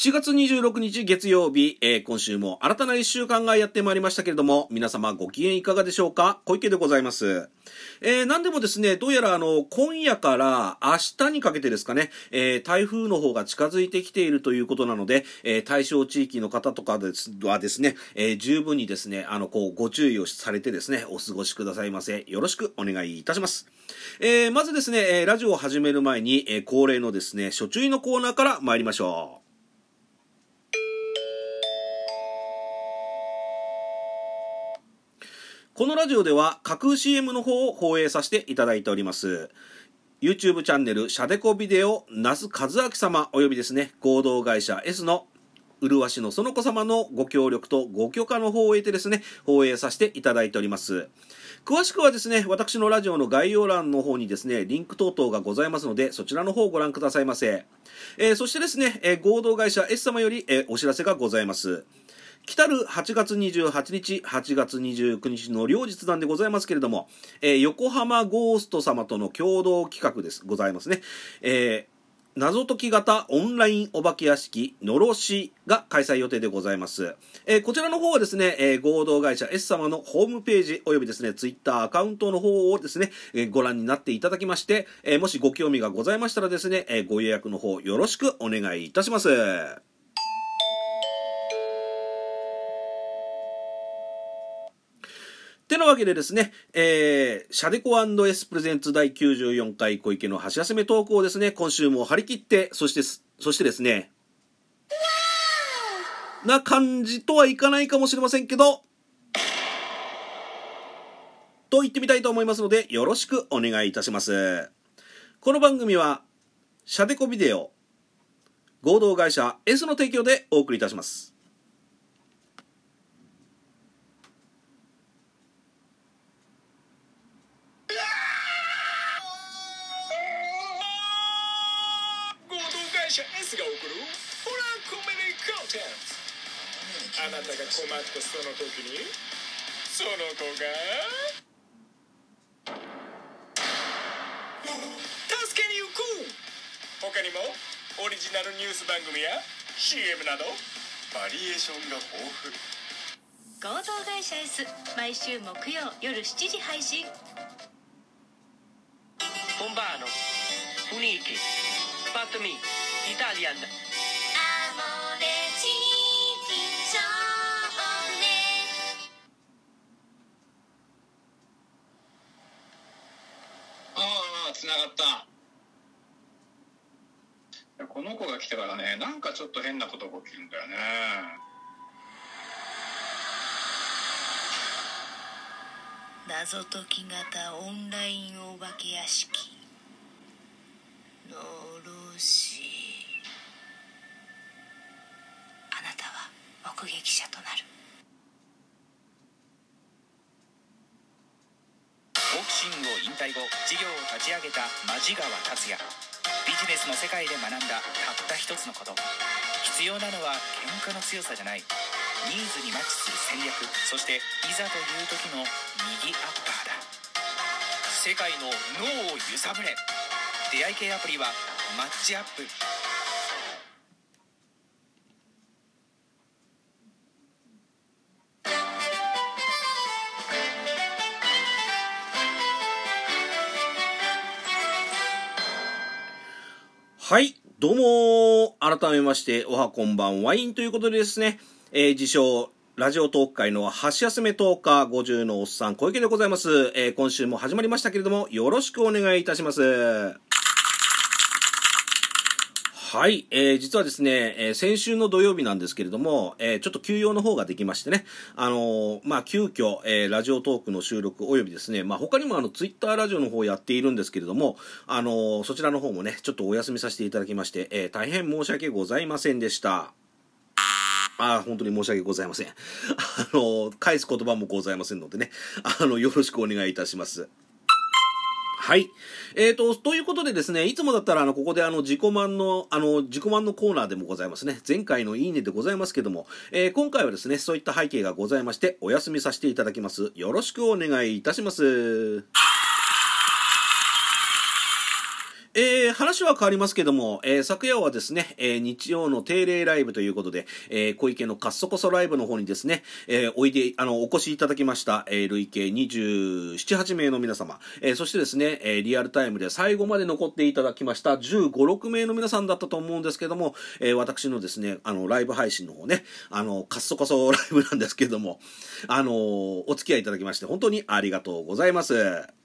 7月26日月曜日、えー、今週も新たな一週間がやってまいりましたけれども、皆様ご機嫌いかがでしょうか？小池でございます。えー、何でもですね、どうやらあの、今夜から明日にかけてですかね、えー、台風の方が近づいてきているということなので、えー、対象地域の方とかですはですね、え、十分にですね、あの、こう、ご注意をされてですね、お過ごしくださいませ。よろしくお願いいたします。え、まずですね、ラジオを始める前に、え、恒例のですね、初注意のコーナーから参りましょう。このラジオでは架空 CM の方を放映させていただいております。YouTube チャンネル、シャデコビデオ、那須和明様、およびですね、合同会社 S の麗しのその子様のご協力とご許可の方を得てですね、放映させていただいております。詳しくはですね、私のラジオの概要欄の方にですね、リンク等々がございますので、そちらの方をご覧くださいませ。えー、そしてですね、えー、合同会社 S 様より、えー、お知らせがございます。来たる8月28日、8月29日の両日なんでございますけれども、えー、横浜ゴースト様との共同企画です、ございますね。えー謎解き型オンラインお化け屋敷のろしが開催予定でございます。えー、こちらの方はですね、えー、合同会社 S 様のホームページおよびですね、ツイッターアカウントの方をですね、えー、ご覧になっていただきまして、えもしご興味がございましたらですね、えご予約の方よろしくお願いいたします。てなわけでですね、えー、シャデコ &S プレゼンツ第94回小池の箸休めトークをですね、今週も張り切って、そして、そしてですね、な感じとはいかないかもしれませんけど、と言ってみたいと思いますので、よろしくお願いいたします。この番組は、シャデコビデオ、合同会社 S の提供でお送りいたします。あなたが困ったその時にその子が助けに行く。他にもオリジナルニュース番組や CM などバリエーションが豊富。合同会社 S 毎週木曜夜7時配信。ボンバーの雰囲気パッと見イタリアンだながった。この子が来てからねなんかちょっと変なことが起きるんだよね。謎解き型オンラインお化け屋敷。のろし。あなたは目撃者となるボクシングを引退後事業を立ち上げた間川達也。ビジネスの世界で学んだたった一つのこと。必要なのは喧嘩の強さじゃない。ニーズにマッチする戦略。そしていざという時の右アッパーだ。世界の脳を揺さぶれ。出会い系アプリはマッチアップ。はい、どうも、改めまして、おはこんばんワインということでですね、えー、自称、ラジオトーク界の箸休め10日50のおっさん小池でございます。えー、今週も始まりましたけれども、よろしくお願いいたします。はい、えー、実はですね、えー、先週の土曜日なんですけれども、えー、ちょっと休養の方ができましてね、あのー、まあ、急遽、えー、ラジオトークの収録およびですね、まあ、他にもあの、ツイッターラジオの方やっているんですけれども、あのー、そちらの方もね、ちょっとお休みさせていただきまして、えー、大変申し訳ございませんでした。あ本当に申し訳ございません。あの、返す言葉もございませんのでね、あの、よろしくお願いいたします。はい。えーと、ということでですね、いつもだったら、あの、ここであの、自己満の、あの、自己満のコーナーでもございますね。前回のいいねでございますけども、えー、今回はですね、そういった背景がございまして、お休みさせていただきます。よろしくお願いいたします。えー、話は変わりますけども、えー、昨夜はですね、えー、日曜の定例ライブということで、え、小池のカッソコソライブの方にですね、え、おいで、あの、お越しいただきました、え、累計27、8名の皆様、え、そしてですね、え、リアルタイムで最後まで残っていただきました15、6名の皆さんだったと思うんですけども、え、私のですね、あの、ライブ配信の方ね、あの、カッソコソライブなんですけども、あの、お付き合いいただきまして、本当にありがとうございます。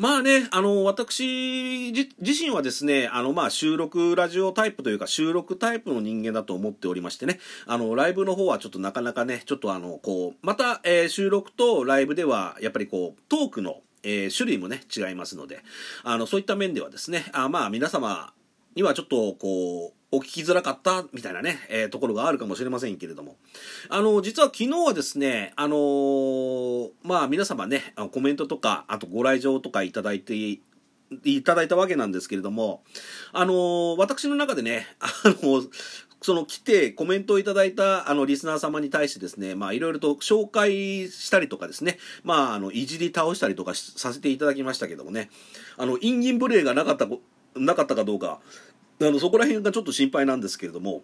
まあね、あの、私自身はですね、あの、まあ、収録ラジオタイプというか、収録タイプの人間だと思っておりましてね、あの、ライブの方はちょっとなかなかね、ちょっとあの、こう、また、えー、収録とライブでは、やっぱりこう、トークの、えー、種類もね、違いますので、あの、そういった面ではですね、あまあ、皆様にはちょっと、こう、お聞きづらかったみたいなね、えー、ところがあるかもしれませんけれども。あの、実は昨日はですね、あのー、まあ皆様ね、コメントとか、あとご来場とかいただいていただいたわけなんですけれども、あのー、私の中でね、あのその来てコメントをいただいたあのリスナー様に対してですね、まあいろいろと紹介したりとかですね、まああのいじり倒したりとかさせていただきましたけどもね、あの、インギン無礼がなかった、なかったかどうか、あのそこら辺がちょっと心配なんですけれども、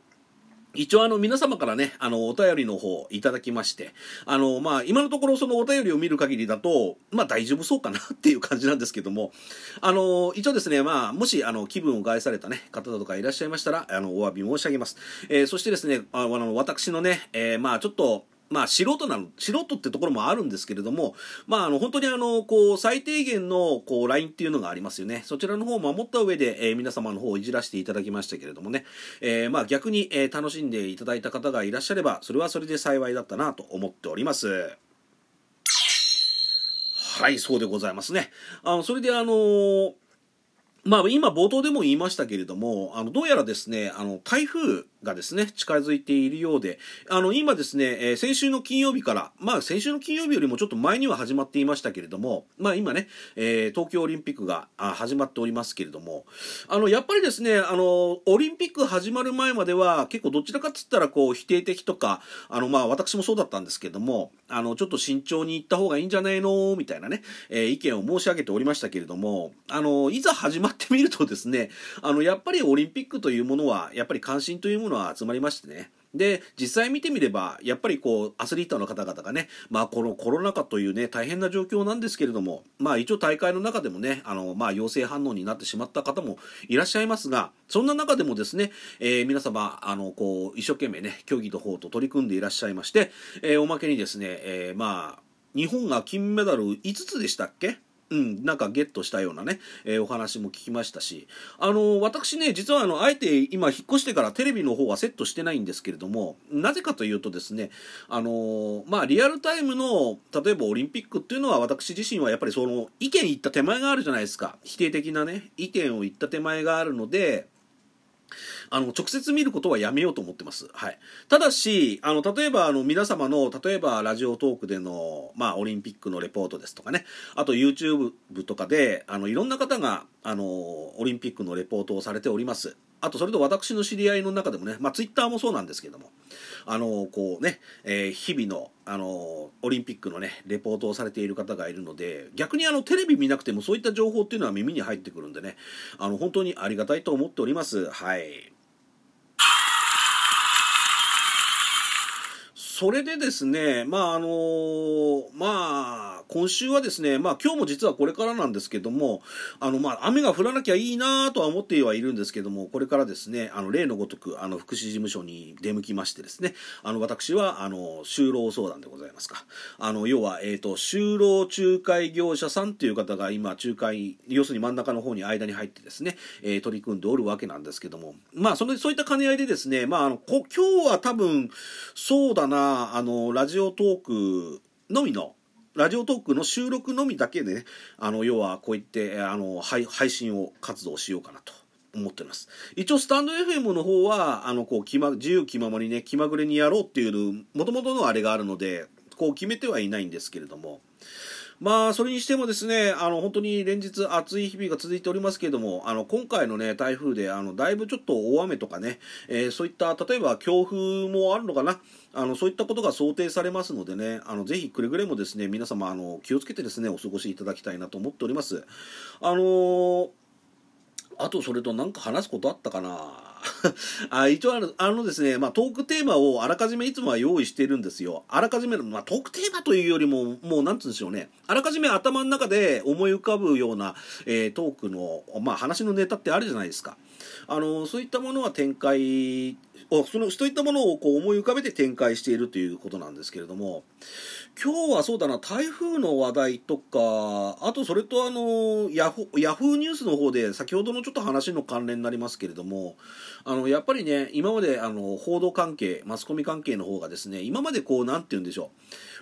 一応あの皆様からね、あのお便りの方いただきまして、あのまあ今のところそのお便りを見る限りだと、まあ大丈夫そうかなっていう感じなんですけども、あの一応ですね、まあもしあの気分を害されたね、方だとかいらっしゃいましたら、あのお詫び申し上げます。えー、そしてですね、あの私のね、えー、まあちょっと、まあ素人なの、素人ってところもあるんですけれども、まああの本当にあの、こう最低限のこうラインっていうのがありますよね。そちらの方を守った上で、えー、皆様の方をいじらせていただきましたけれどもね、えー、まあ逆に、えー、楽しんでいただいた方がいらっしゃれば、それはそれで幸いだったなと思っております。はい、そうでございますね。あの、それであのーまあ、今冒頭でも言いましたけれども、あの、どうやらですね、あの、台風がですね、近づいているようで、あの、今ですね、えー、先週の金曜日から、まあ、先週の金曜日よりもちょっと前には始まっていましたけれども、まあ、今ね、えー、東京オリンピックが始まっておりますけれども、あの、やっぱりですね、あの、オリンピック始まる前までは、結構どちらかっつったら、こう、否定的とか、あの、まあ、私もそうだったんですけれども、あの、ちょっと慎重に行った方がいいんじゃないの？みたいなね、えー、意見を申し上げておりましたけれども、あの、いざ始まってみるとですね、あの、やっぱりオリンピックというものは、やっぱり関心というものは集まりまして、ね。で、実際見てみれば、やっぱりこう、アスリートの方々がね、まあこのコロナ禍というね、大変な状況なんですけれども、まあ一応大会の中でもね、あの、まあ陽性反応になってしまった方もいらっしゃいますが、そんな中でもですね、えー、皆様、あの、こう、一生懸命ね、競技の方と取り組んでいらっしゃいまして、えー、おまけにですね、えー、まあ、日本が金メダル5つでしたっけうん、なんかゲットしたようなね、えー、お話も聞きましたし、あの、私ね、実はあの、あえて今引っ越してからテレビの方はセットしてないんですけれども、なぜかというとですね、あの、まあ、リアルタイムの、例えばオリンピックっていうのは私自身はやっぱりその、意見言った手前があるじゃないですか。否定的なね、意見を言った手前があるので、あの、直接見ることはやめようと思ってます。はい。ただし、あの、例えば、あの、皆様の、例えば、ラジオトークでの、まあ、オリンピックのレポートですとかね、あと YouTube とかで、あの、いろんな方が、あの、オリンピックのレポートをされております。あと、それと私の知り合いの中でもね、まあ、ツイッターもそうなんですけども、あの、こうね、えー、日々の、あの、オリンピックのね、レポートをされている方がいるので、逆にあの、テレビ見なくてもそういった情報っていうのは耳に入ってくるんでね、あの、本当にありがたいと思っております。はい。それでですね、まああのまあ今週はですね、まあ今日も実はこれからなんですけども、あのまあ雨が降らなきゃいいなとは思ってはいるんですけども、これからですね、あの例のごとく、あの福祉事務所に出向きましてですね、あの私は、あの、就労相談でございますか。あの、要は、えっ、ー、と、就労仲介業者さんっていう方が今、仲介、要するに真ん中の方に間に入ってですね、えー、取り組んでおるわけなんですけども、まあその、そういった兼ね合いでですね、まああの、こ今日は多分、そうだな、あの、ラジオトークのみの、ラジオトークの収録のみだけでね、あの、要はこういって、あの、配配信を活動しようかなと。思ってます。一応、スタンド FM の方は、あの、こう、気ま、自由気ままにね、気まぐれにやろうっていう、もともとのあれがあるので、こう決めてはいないんですけれども、まあ、それにしてもですね、あの、本当に連日暑い日々が続いておりますけれども、あの、今回のね、台風で、あの、だいぶちょっと大雨とかね、えー、そういった、例えば強風もあるのかな、あの、そういったことが想定されますのでね、あの、ぜひくれぐれもですね、皆様、あの、気をつけてですね、お過ごしいただきたいなと思っております。あのー、あとそれと何か話すことあったかな？あ一応あのあのですね、まあ、トークテーマをあらかじめいつもは用意してるんですよ。あらかじめの、まあ、トークテーマというよりも、もうなんつうんでしょうね。あらかじめ頭の中で思い浮かぶような、えー、トークの、まあ、話のネタってあるじゃないですか。あの、そういったものは展開を、そのそういったものをこう思い浮かべて展開しているということなんですけれども、今日はそうだな、台風の話題とか、あとそれとあの、ヤフヤフーニュースの方で、先ほどのちょっと話の関連になりますけれども、あの、やっぱりね、今まであの、報道関係、マスコミ関係の方がですね、今までこう、なんて言うんでしょ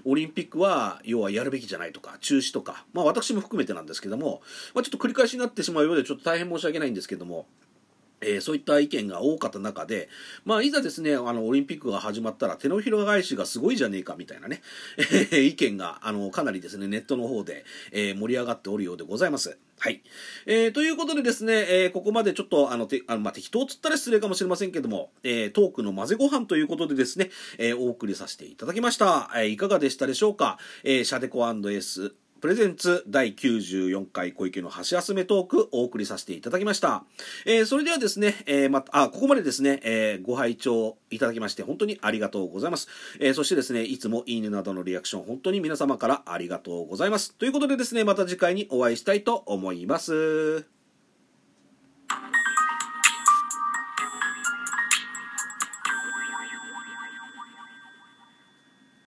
う、オリンピックは、要はやるべきじゃないとか、中止とか、まあ私も含めてなんですけども、まあちょっと繰り返しになってしまうようで、ちょっと大変申し訳ないんですけども、えー、そういった意見が多かった中で、まあ、いざですね、あの、オリンピックが始まったら手のひら返しがすごいじゃねえかみたいなね、え 意見が、あの、かなりですね、ネットの方で、えー、盛り上がっておるようでございます。はい。えー、ということでですね、えー、ここまでちょっと、あの、てあのまあ、適当つったら失礼かもしれませんけども、えー、トークの混ぜご飯ということでですね、えー、お送りさせていただきました。えー、いかがでしたでしょうか？えー、シャデコ &S プレゼンツ第94回小池の箸休めトークお送りさせていただきました。えー、それではですね、えー、ま、あ、ここまでですね、えー、ご拝聴いただきまして本当にありがとうございます。えそしてですね、いつもいいねなどのリアクション本当に皆様からありがとうございます。ということでですね、また次回にお会いしたいと思います。